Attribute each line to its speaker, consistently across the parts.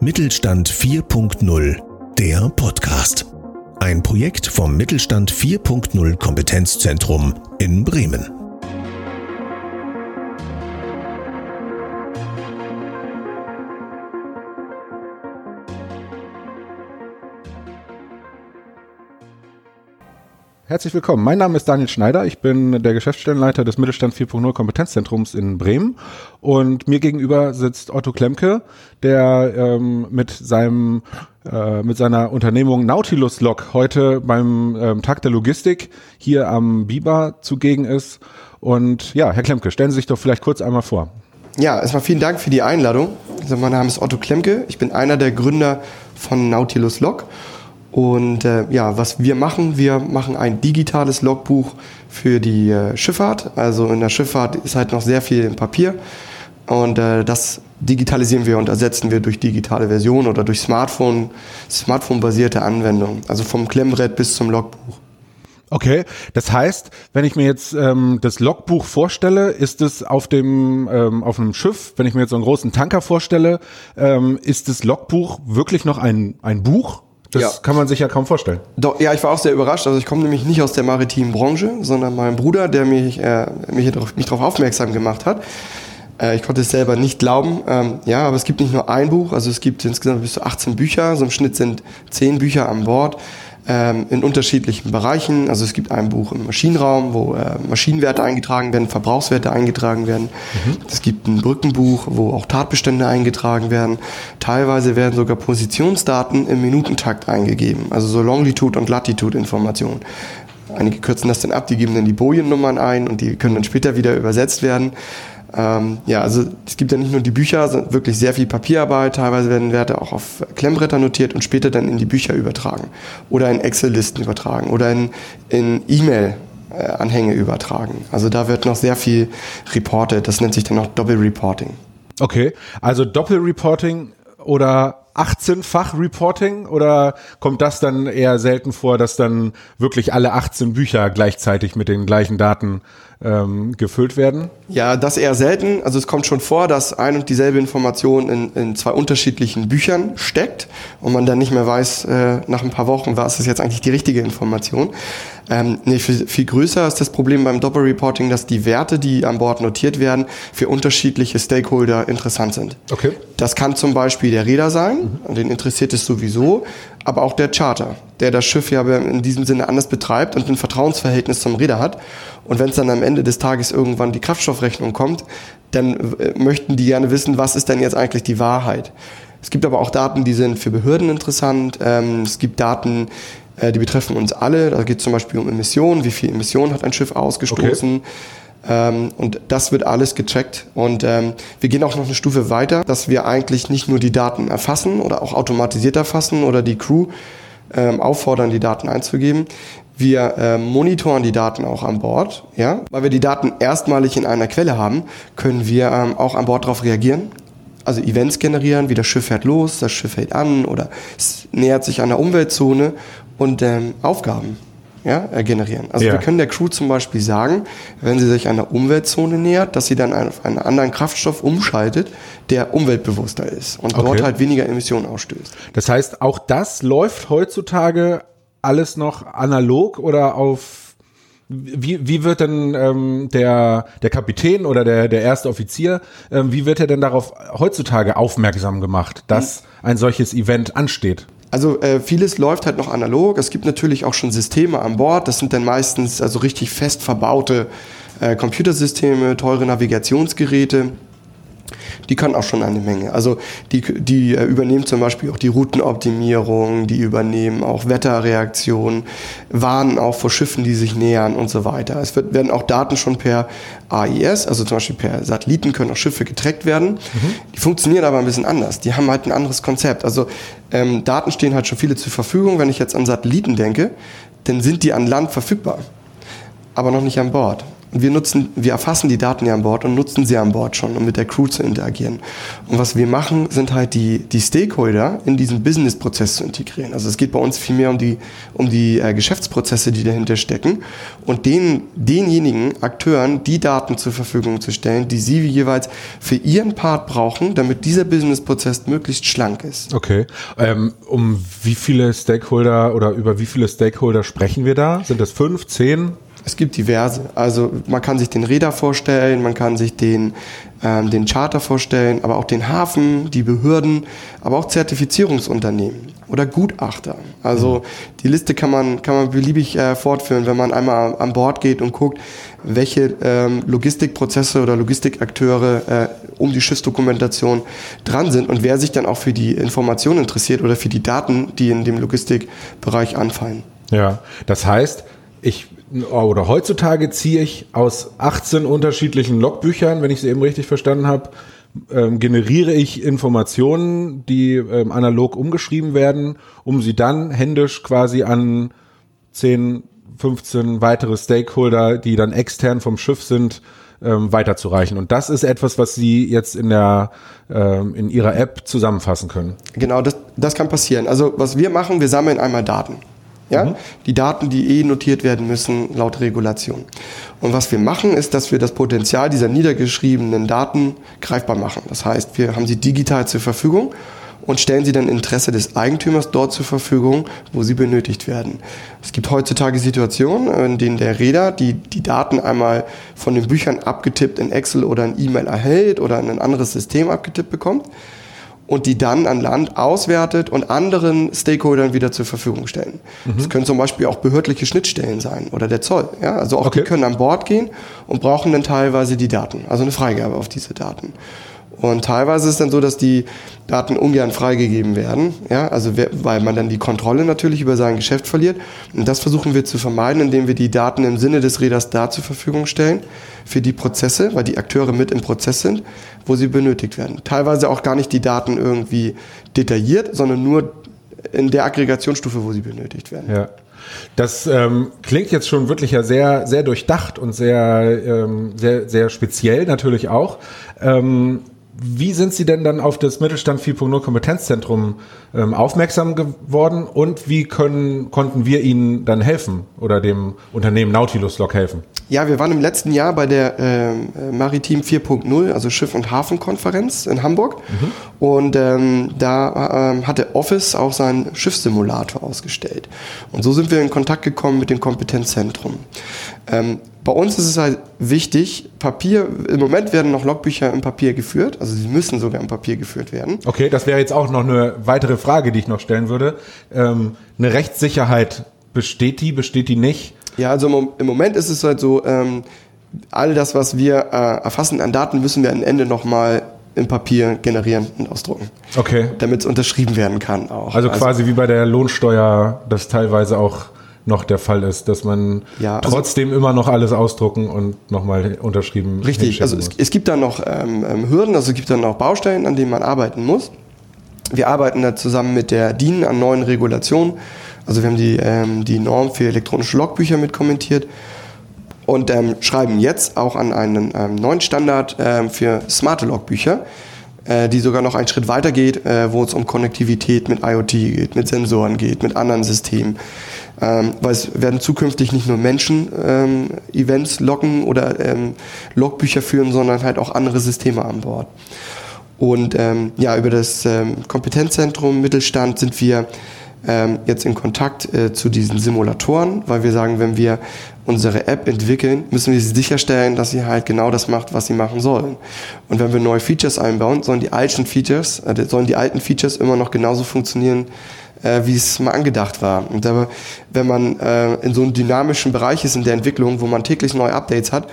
Speaker 1: Mittelstand 4.0, der Podcast. Ein Projekt vom Mittelstand 4.0 Kompetenzzentrum in Bremen.
Speaker 2: Herzlich willkommen. Mein Name ist Daniel Schneider. Ich bin der Geschäftsstellenleiter des Mittelstand 4.0 Kompetenzzentrums in Bremen. Und mir gegenüber sitzt Otto Klemke, der ähm, mit seinem äh, mit seiner Unternehmung Nautilus Log heute beim ähm, Tag der Logistik hier am Biber zugegen ist. Und ja, Herr Klemke, stellen Sie sich doch vielleicht kurz einmal vor.
Speaker 3: Ja, erstmal vielen Dank für die Einladung. Also mein Name ist Otto Klemke. Ich bin einer der Gründer von Nautilus Log. Und äh, ja, was wir machen, wir machen ein digitales Logbuch für die äh, Schifffahrt. Also in der Schifffahrt ist halt noch sehr viel im Papier. Und äh, das digitalisieren wir und ersetzen wir durch digitale Version oder durch Smartphone, Smartphone-basierte Anwendungen. Also vom Klemmbrett bis zum Logbuch.
Speaker 2: Okay, das heißt, wenn ich mir jetzt ähm, das Logbuch vorstelle, ist es auf dem ähm, auf einem Schiff, wenn ich mir jetzt so einen großen Tanker vorstelle, ähm, ist das Logbuch wirklich noch ein ein Buch? Das ja. kann man sich ja kaum vorstellen.
Speaker 3: Doch, ja, ich war auch sehr überrascht. Also ich komme nämlich nicht aus der maritimen Branche, sondern mein Bruder, der mich, äh, mich, mich darauf aufmerksam gemacht hat. Äh, ich konnte es selber nicht glauben. Ähm, ja, aber es gibt nicht nur ein Buch, also es gibt insgesamt bis zu 18 Bücher. So im Schnitt sind 10 Bücher an Bord ähm, in unterschiedlichen Bereichen. Also es gibt ein Buch im Maschinenraum, wo äh, Maschinenwerte eingetragen werden, Verbrauchswerte eingetragen werden. Mhm. Es gibt ein Brückenbuch, wo auch Tatbestände eingetragen werden. Teilweise werden sogar Positionsdaten im Minutentakt eingegeben, also so Longitude und Latitude Informationen. Einige kürzen das dann ab, die geben dann die Bojennummern ein und die können dann später wieder übersetzt werden. Ähm, ja, also es gibt ja nicht nur die Bücher, sondern wirklich sehr viel Papierarbeit. Teilweise werden Werte auch auf Klemmbretter notiert und später dann in die Bücher übertragen oder in Excel-Listen übertragen oder in, in E-Mail-Anhänge übertragen. Also da wird noch sehr viel reported. Das nennt sich dann auch Doppelreporting.
Speaker 2: Okay, also Doppelreporting oder 18-fach Reporting oder kommt das dann eher selten vor, dass dann wirklich alle 18 Bücher gleichzeitig mit den gleichen Daten ähm, gefüllt werden?
Speaker 3: Ja, das eher selten. Also es kommt schon vor, dass ein und dieselbe Information in, in zwei unterschiedlichen Büchern steckt und man dann nicht mehr weiß, äh, nach ein paar Wochen, was ist jetzt eigentlich die richtige Information. Ähm, nee, viel, viel größer ist das Problem beim Doppelreporting, dass die Werte, die an Bord notiert werden, für unterschiedliche Stakeholder interessant sind.
Speaker 2: Okay.
Speaker 3: Das kann zum Beispiel der Räder sein, mhm. den interessiert es sowieso, aber auch der Charter, der das Schiff ja in diesem Sinne anders betreibt und ein Vertrauensverhältnis zum Räder hat. Und wenn es dann am Ende des Tages irgendwann die Kraftstoffrechnung kommt, dann äh, möchten die gerne wissen, was ist denn jetzt eigentlich die Wahrheit. Es gibt aber auch Daten, die sind für Behörden interessant. Ähm, es gibt Daten, äh, die betreffen uns alle. Da geht es zum Beispiel um Emissionen. Wie viel Emissionen hat ein Schiff ausgestoßen? Okay. Ähm, und das wird alles gecheckt. Und ähm, wir gehen auch noch eine Stufe weiter, dass wir eigentlich nicht nur die Daten erfassen oder auch automatisiert erfassen oder die Crew ähm, auffordern, die Daten einzugeben. Wir äh, monitoren die Daten auch an Bord, ja, weil wir die Daten erstmalig in einer Quelle haben, können wir ähm, auch an Bord darauf reagieren. Also Events generieren, wie das Schiff fährt los, das Schiff hält an oder es nähert sich einer Umweltzone und ähm, Aufgaben ja, äh, generieren. Also ja. wir können der Crew zum Beispiel sagen, wenn sie sich einer Umweltzone nähert, dass sie dann auf einen anderen Kraftstoff umschaltet, der umweltbewusster ist und okay. dort halt weniger Emissionen ausstößt.
Speaker 2: Das heißt, auch das läuft heutzutage alles noch analog oder auf wie, wie wird denn ähm, der, der Kapitän oder der, der erste Offizier, ähm, wie wird er denn darauf heutzutage aufmerksam gemacht, dass ein solches Event ansteht?
Speaker 3: Also äh, vieles läuft halt noch analog. Es gibt natürlich auch schon Systeme an Bord. Das sind dann meistens also richtig fest verbaute äh, Computersysteme, teure Navigationsgeräte die können auch schon eine Menge. Also die, die äh, übernehmen zum Beispiel auch die Routenoptimierung, die übernehmen auch Wetterreaktionen, warnen auch vor Schiffen, die sich nähern und so weiter. Es wird, werden auch Daten schon per AIS, also zum Beispiel per Satelliten, können auch Schiffe getrackt werden. Mhm. Die funktionieren aber ein bisschen anders. Die haben halt ein anderes Konzept. Also ähm, Daten stehen halt schon viele zur Verfügung. Wenn ich jetzt an Satelliten denke, dann sind die an Land verfügbar, aber noch nicht an Bord. Wir nutzen, wir erfassen die Daten ja an Bord und nutzen sie an Bord schon, um mit der Crew zu interagieren. Und was wir machen, sind halt die, die Stakeholder in diesen Business-Prozess zu integrieren. Also es geht bei uns vielmehr um die, um die äh, Geschäftsprozesse, die dahinter stecken und den, denjenigen Akteuren die Daten zur Verfügung zu stellen, die sie jeweils für ihren Part brauchen, damit dieser Business-Prozess möglichst schlank ist.
Speaker 2: Okay. Ähm, um wie viele Stakeholder oder über wie viele Stakeholder sprechen wir da? Sind das fünf, zehn?
Speaker 3: Es gibt diverse. Also man kann sich den Räder vorstellen, man kann sich den, ähm, den Charter vorstellen, aber auch den Hafen, die Behörden, aber auch Zertifizierungsunternehmen oder Gutachter. Also die Liste kann man, kann man beliebig äh, fortführen, wenn man einmal an Bord geht und guckt, welche ähm, Logistikprozesse oder Logistikakteure äh, um die Schiffsdokumentation dran sind und wer sich dann auch für die Information interessiert oder für die Daten, die in dem Logistikbereich anfallen.
Speaker 2: Ja, das heißt, ich oder heutzutage ziehe ich aus 18 unterschiedlichen Logbüchern, wenn ich sie eben richtig verstanden habe, ähm, generiere ich Informationen, die ähm, analog umgeschrieben werden, um sie dann händisch quasi an 10, 15 weitere Stakeholder, die dann extern vom Schiff sind, ähm, weiterzureichen. Und das ist etwas, was Sie jetzt in der ähm, in Ihrer App zusammenfassen können.
Speaker 3: Genau, das, das kann passieren. Also was wir machen, wir sammeln einmal Daten. Ja? Mhm. Die Daten, die eh notiert werden müssen laut Regulation. Und was wir machen, ist, dass wir das Potenzial dieser niedergeschriebenen Daten greifbar machen. Das heißt, wir haben sie digital zur Verfügung und stellen sie dann im Interesse des Eigentümers dort zur Verfügung, wo sie benötigt werden. Es gibt heutzutage Situationen, in denen der Räder die, die Daten einmal von den Büchern abgetippt in Excel oder in E-Mail erhält oder in ein anderes System abgetippt bekommt und die dann an Land auswertet und anderen Stakeholdern wieder zur Verfügung stellen. Mhm. Das können zum Beispiel auch behördliche Schnittstellen sein oder der Zoll. Ja? Also auch okay. die können an Bord gehen und brauchen dann teilweise die Daten, also eine Freigabe auf diese Daten. Und teilweise ist es dann so, dass die Daten ungern freigegeben werden, ja, also weil man dann die Kontrolle natürlich über sein Geschäft verliert. Und das versuchen wir zu vermeiden, indem wir die Daten im Sinne des Räders da zur Verfügung stellen für die Prozesse, weil die Akteure mit im Prozess sind, wo sie benötigt werden. Teilweise auch gar nicht die Daten irgendwie detailliert, sondern nur in der Aggregationsstufe, wo sie benötigt werden.
Speaker 2: Ja. Das ähm, klingt jetzt schon wirklich ja sehr, sehr durchdacht und sehr, ähm, sehr, sehr speziell natürlich auch. Ähm, wie sind Sie denn dann auf das Mittelstand 4.0 Kompetenzzentrum ähm, aufmerksam geworden und wie können, konnten wir Ihnen dann helfen oder dem Unternehmen Nautilus Log helfen?
Speaker 3: Ja, wir waren im letzten Jahr bei der äh, Maritim 4.0, also Schiff- und Hafenkonferenz in Hamburg. Mhm. Und ähm, da ähm, hatte Office auch seinen Schiffssimulator ausgestellt. Und so sind wir in Kontakt gekommen mit dem Kompetenzzentrum. Ähm, bei uns ist es halt wichtig, Papier, im Moment werden noch Logbücher im Papier geführt, also sie müssen sogar im Papier geführt werden.
Speaker 2: Okay, das wäre jetzt auch noch eine weitere Frage, die ich noch stellen würde. Ähm, eine Rechtssicherheit, besteht die, besteht die nicht?
Speaker 3: Ja, also im Moment ist es halt so, ähm, all das, was wir äh, erfassen an Daten, müssen wir am Ende nochmal im Papier generieren und ausdrucken.
Speaker 2: Okay.
Speaker 3: Damit es unterschrieben werden kann auch.
Speaker 2: Also, also quasi wie bei der Lohnsteuer, das teilweise auch noch der Fall ist, dass man ja, also trotzdem immer noch alles ausdrucken und nochmal unterschrieben.
Speaker 3: Richtig, also es, es, gibt da noch ähm, ähm, Hürden, also es gibt dann noch Baustellen, an denen man arbeiten muss. Wir arbeiten da zusammen mit der DIN an neuen Regulationen. Also wir haben die, ähm, die Norm für elektronische Logbücher mit kommentiert und ähm, schreiben jetzt auch an einen ähm, neuen Standard ähm, für smarte Logbücher äh, die sogar noch einen Schritt weiter geht, äh, wo es um Konnektivität mit IoT geht, mit Sensoren geht, mit anderen Systemen. Ähm, weil es werden zukünftig nicht nur Menschen ähm, Events loggen oder ähm, Logbücher führen, sondern halt auch andere Systeme an Bord. Und ja, über das Kompetenzzentrum Mittelstand sind wir jetzt in Kontakt äh, zu diesen Simulatoren, weil wir sagen, wenn wir unsere App entwickeln, müssen wir sicherstellen, dass sie halt genau das macht, was sie machen sollen. Und wenn wir neue Features einbauen, sollen die alten Features, äh, sollen die alten Features immer noch genauso funktionieren, äh, wie es mal angedacht war. Und aber, wenn man äh, in so einem dynamischen Bereich ist in der Entwicklung, wo man täglich neue Updates hat,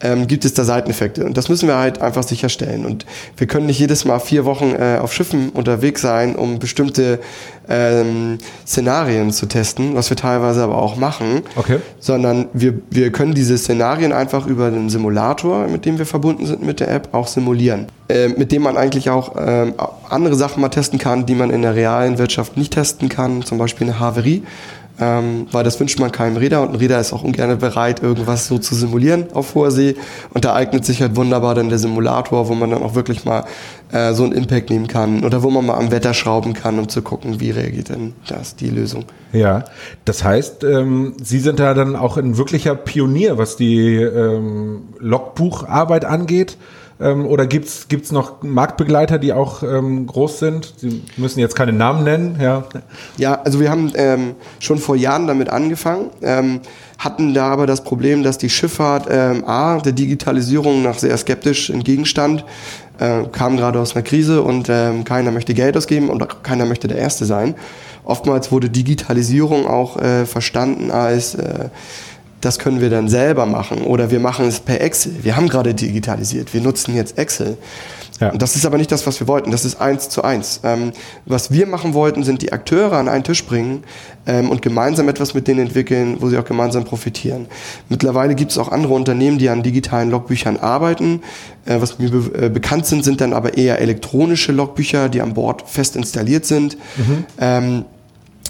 Speaker 3: ähm, gibt es da Seiteneffekte. Und das müssen wir halt einfach sicherstellen. Und wir können nicht jedes Mal vier Wochen äh, auf Schiffen unterwegs sein, um bestimmte ähm, Szenarien zu testen, was wir teilweise aber auch machen,
Speaker 2: okay.
Speaker 3: sondern wir, wir können diese Szenarien einfach über den Simulator, mit dem wir verbunden sind mit der App, auch simulieren. Äh, mit dem man eigentlich auch äh, andere Sachen mal testen kann, die man in der realen Wirtschaft nicht testen kann, zum Beispiel eine Haverie ähm, weil das wünscht man keinem Räder und ein Räder ist auch ungern bereit, irgendwas so zu simulieren auf hoher See. Und da eignet sich halt wunderbar dann der Simulator, wo man dann auch wirklich mal äh, so einen Impact nehmen kann oder wo man mal am Wetter schrauben kann, um zu gucken, wie reagiert denn das, die Lösung.
Speaker 2: Ja, das heißt, ähm, Sie sind da dann auch ein wirklicher Pionier, was die ähm, Logbucharbeit angeht. Ähm, oder gibt's gibt's noch Marktbegleiter, die auch ähm, groß sind? Sie müssen jetzt keine Namen nennen, ja.
Speaker 3: Ja, also wir haben ähm, schon vor Jahren damit angefangen, ähm, hatten da aber das Problem, dass die Schifffahrt ähm, A, der Digitalisierung nach sehr skeptisch entgegenstand, äh, kam gerade aus einer Krise und ähm, keiner möchte Geld ausgeben und keiner möchte der Erste sein. Oftmals wurde Digitalisierung auch äh, verstanden als äh, das können wir dann selber machen oder wir machen es per Excel. Wir haben gerade digitalisiert, wir nutzen jetzt Excel. Ja. Das ist aber nicht das, was wir wollten. Das ist eins zu eins. Ähm, was wir machen wollten, sind die Akteure an einen Tisch bringen ähm, und gemeinsam etwas mit denen entwickeln, wo sie auch gemeinsam profitieren. Mittlerweile gibt es auch andere Unternehmen, die an digitalen Logbüchern arbeiten. Äh, was mir be äh, bekannt sind, sind dann aber eher elektronische Logbücher, die an Bord fest installiert sind. Mhm. Ähm,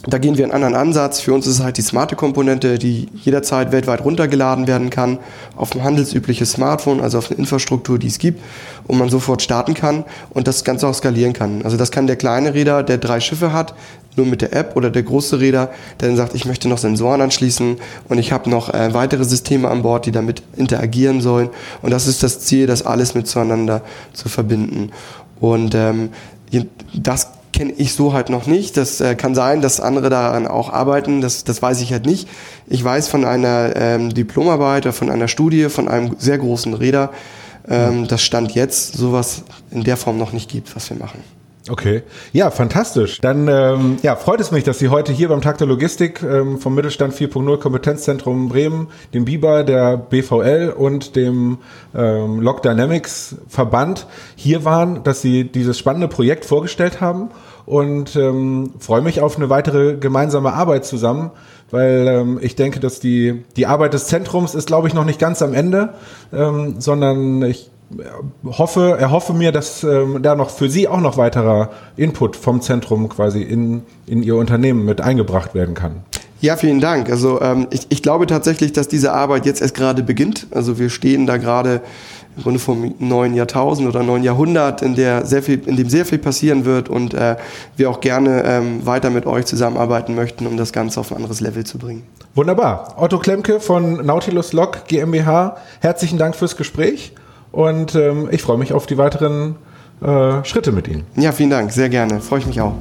Speaker 3: da gehen wir einen anderen Ansatz. Für uns ist es halt die smarte Komponente, die jederzeit weltweit runtergeladen werden kann, auf ein handelsübliches Smartphone, also auf eine Infrastruktur, die es gibt, und man sofort starten kann und das Ganze auch skalieren kann. Also das kann der kleine Räder, der drei Schiffe hat, nur mit der App oder der große Räder, der dann sagt, ich möchte noch Sensoren anschließen und ich habe noch äh, weitere Systeme an Bord, die damit interagieren sollen. Und das ist das Ziel, das alles miteinander zu verbinden. Und ähm, das kenne ich so halt noch nicht. Das äh, kann sein, dass andere daran auch arbeiten. Das, das weiß ich halt nicht. Ich weiß von einer ähm, Diplomarbeit oder von einer Studie von einem sehr großen Räder, ähm, das Stand jetzt sowas in der Form noch nicht gibt, was wir machen.
Speaker 2: Okay, ja, fantastisch. Dann ähm, ja, freut es mich, dass Sie heute hier beim Tag der Logistik ähm, vom Mittelstand 4.0 Kompetenzzentrum Bremen, dem BIBA, der BVL und dem ähm, Log Dynamics Verband hier waren, dass Sie dieses spannende Projekt vorgestellt haben und ähm, freue mich auf eine weitere gemeinsame Arbeit zusammen, weil ähm, ich denke, dass die, die Arbeit des Zentrums ist, glaube ich, noch nicht ganz am Ende, ähm, sondern ich hoffe, erhoffe mir, dass ähm, da noch für Sie auch noch weiterer Input vom Zentrum quasi in, in Ihr Unternehmen mit eingebracht werden kann.
Speaker 3: Ja, vielen Dank. Also ähm, ich, ich glaube tatsächlich, dass diese Arbeit jetzt erst gerade beginnt. Also wir stehen da gerade im Grunde vom neuen Jahrtausend oder neuen Jahrhundert, in, der sehr viel, in dem sehr viel passieren wird und äh, wir auch gerne ähm, weiter mit euch zusammenarbeiten möchten, um das Ganze auf ein anderes Level zu bringen.
Speaker 2: Wunderbar. Otto Klemke von Nautilus Log GmbH, herzlichen Dank fürs Gespräch und ähm, ich freue mich auf die weiteren äh, Schritte mit Ihnen.
Speaker 3: Ja, vielen Dank, sehr gerne. Freue ich mich auch.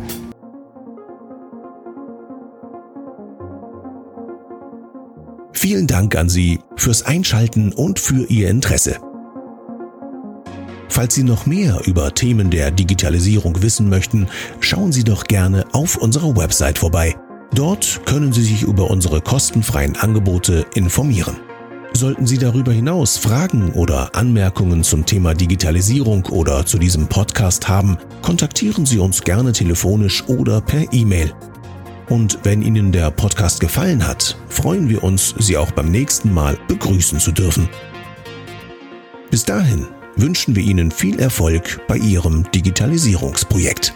Speaker 1: Vielen Dank an Sie fürs Einschalten und für Ihr Interesse. Falls Sie noch mehr über Themen der Digitalisierung wissen möchten, schauen Sie doch gerne auf unserer Website vorbei. Dort können Sie sich über unsere kostenfreien Angebote informieren. Sollten Sie darüber hinaus Fragen oder Anmerkungen zum Thema Digitalisierung oder zu diesem Podcast haben, kontaktieren Sie uns gerne telefonisch oder per E-Mail. Und wenn Ihnen der Podcast gefallen hat, freuen wir uns, Sie auch beim nächsten Mal begrüßen zu dürfen. Bis dahin wünschen wir Ihnen viel Erfolg bei Ihrem Digitalisierungsprojekt.